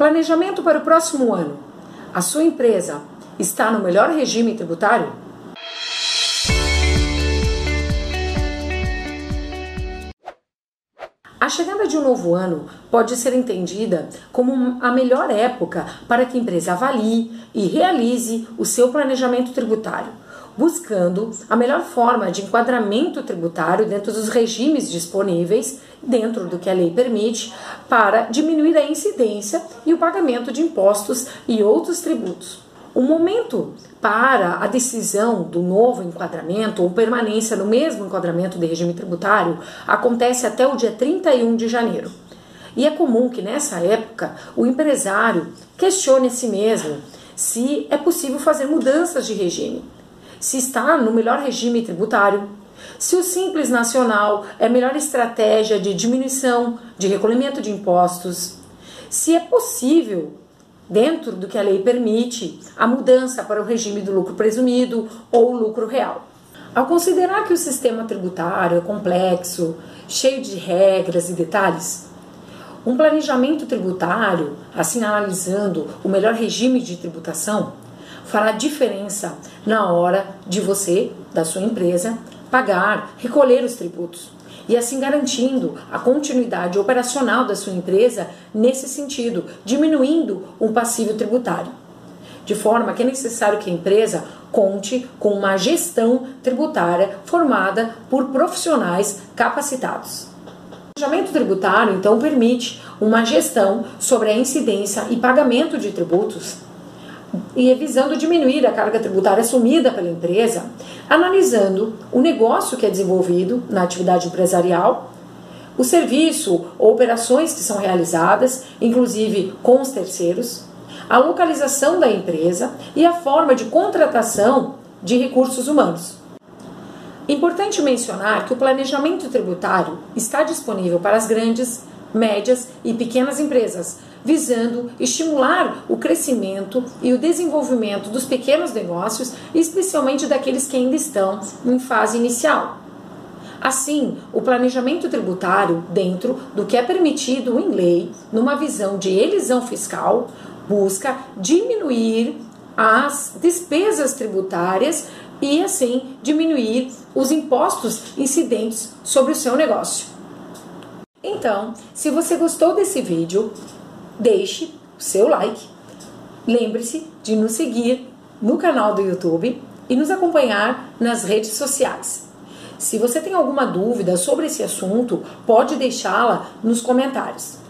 Planejamento para o próximo ano. A sua empresa está no melhor regime tributário? A chegada de um novo ano pode ser entendida como a melhor época para que a empresa avalie e realize o seu planejamento tributário, buscando a melhor forma de enquadramento tributário dentro dos regimes disponíveis, dentro do que a lei permite, para diminuir a incidência e o pagamento de impostos e outros tributos. O momento para a decisão do novo enquadramento ou permanência no mesmo enquadramento de regime tributário acontece até o dia 31 de janeiro. E é comum que nessa época o empresário questione a si mesmo se é possível fazer mudanças de regime, se está no melhor regime tributário, se o Simples Nacional é a melhor estratégia de diminuição de recolhimento de impostos, se é possível dentro do que a lei permite, a mudança para o regime do lucro presumido ou lucro real. Ao considerar que o sistema tributário é complexo, cheio de regras e detalhes, um planejamento tributário, assim analisando o melhor regime de tributação, fará diferença na hora de você, da sua empresa, pagar, recolher os tributos e assim garantindo a continuidade operacional da sua empresa nesse sentido, diminuindo o passivo tributário. De forma que é necessário que a empresa conte com uma gestão tributária formada por profissionais capacitados. O planejamento tributário, então, permite uma gestão sobre a incidência e pagamento de tributos e visando diminuir a carga tributária assumida pela empresa, analisando o negócio que é desenvolvido na atividade empresarial, o serviço ou operações que são realizadas, inclusive com os terceiros, a localização da empresa e a forma de contratação de recursos humanos. Importante mencionar que o planejamento tributário está disponível para as grandes, médias e pequenas empresas, visando estimular o crescimento e o desenvolvimento dos pequenos negócios, especialmente daqueles que ainda estão em fase inicial. Assim, o planejamento tributário, dentro do que é permitido em lei, numa visão de elisão fiscal, busca diminuir as despesas tributárias e, assim, diminuir os impostos incidentes sobre o seu negócio. Então, se você gostou desse vídeo, deixe o seu like. Lembre-se de nos seguir no canal do YouTube e nos acompanhar nas redes sociais. Se você tem alguma dúvida sobre esse assunto, pode deixá-la nos comentários.